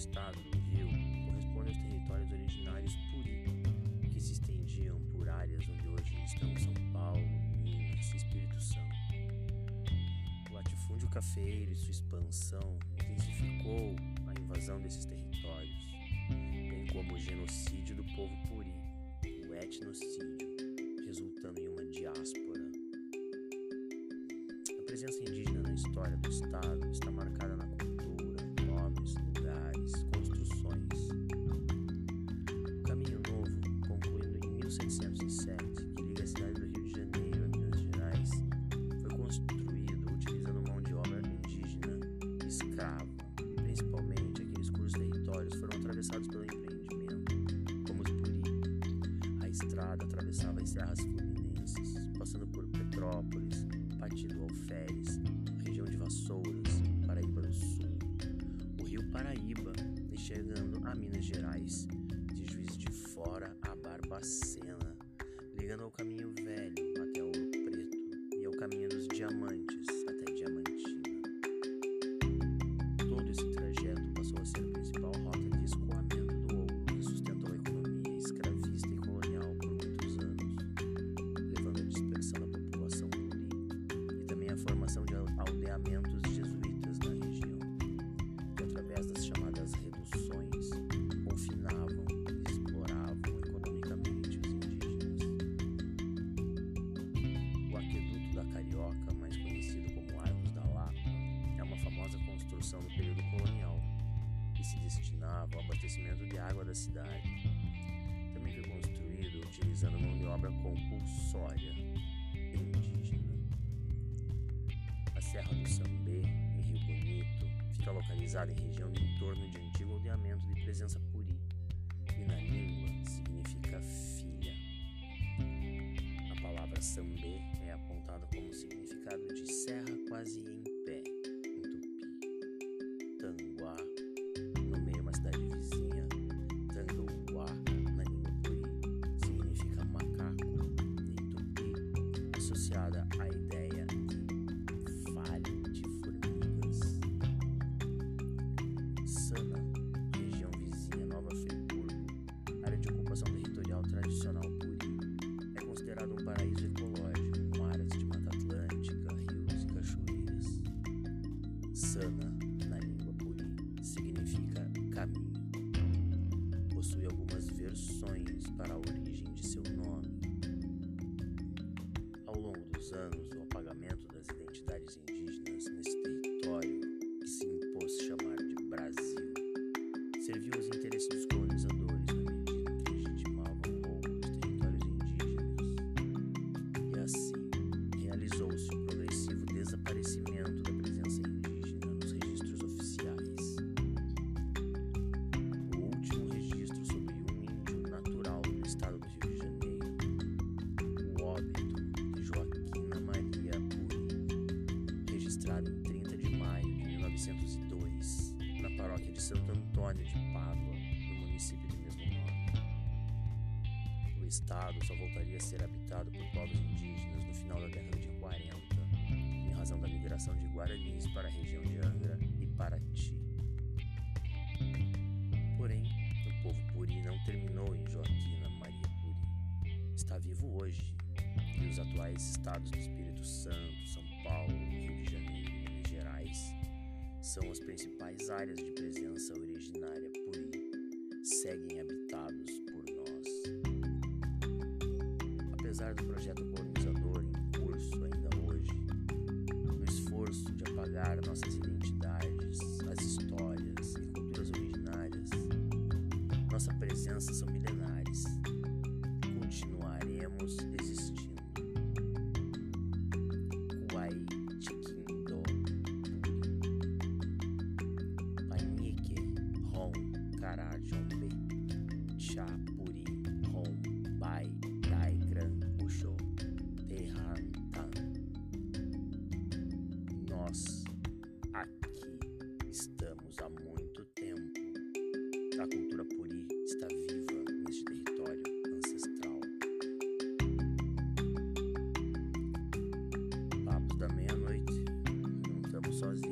estado do Rio corresponde aos territórios originários Puri, que se estendiam por áreas onde hoje estão São Paulo, Minas e Espírito Santo. O latifúndio cafeiro e sua expansão intensificou a invasão desses territórios, bem como o genocídio do povo Puri, o etnocídio, resultando em uma diáspora. A presença indígena na história do Estado está marcada 607, que liga a cidade do Rio de Janeiro a Minas Gerais, foi construído utilizando mão de obra indígena e escravo. Principalmente aqueles cujos territórios foram atravessados pelo empreendimento, como os Puri. A estrada atravessava as serras fluminenses, passando por Petrópolis, Patido Alferes, região de Vassouras, Paraíba do Sul, o Rio Paraíba, e chegando a Minas Gerais, de Juiz de Fora Barbacena, ligando ao caminho velho até Ouro Preto e ao caminho dos Diamantes abastecimento de água da cidade. Também foi construído utilizando mão de obra compulsória indígena. A Serra do Sambê, em Rio Bonito, fica localizada em região de entorno de antigo aldeamento de presença puri e na língua significa filha. A palavra sambê é apontada como significado de serra quase paraíso ecológico com áreas de mata atlântica, rios e cachoeiras. Sana, na língua Puri, significa caminho. Possui algumas versões para a origem de seu nome. Ao longo dos anos, o apagamento registrado em 30 de maio de 1902, na paróquia de Santo Antônio de Pádua, no município de mesmo nome. O estado só voltaria a ser habitado por povos indígenas no final da década de 40, em razão da migração de Guaranis para a região de Angra e Paraty. Porém, o povo Puri não terminou em Joaquina Maria Puri. Está vivo hoje, e os atuais estados do Espírito Santo, são as principais áreas de presença originária Puri, seguem habitados por nós. Apesar do projeto colonizador em curso ainda hoje, no esforço de apagar nossas identidades, as histórias e culturas originárias, nossa presença são milenares. Continuaremos Carajombe, Chapuri, Rombai, Daigran, Uxô, Terrantan. Nós aqui estamos há muito tempo. A cultura Puri está viva neste território ancestral. Papos da meia-noite, não estamos sozinhos.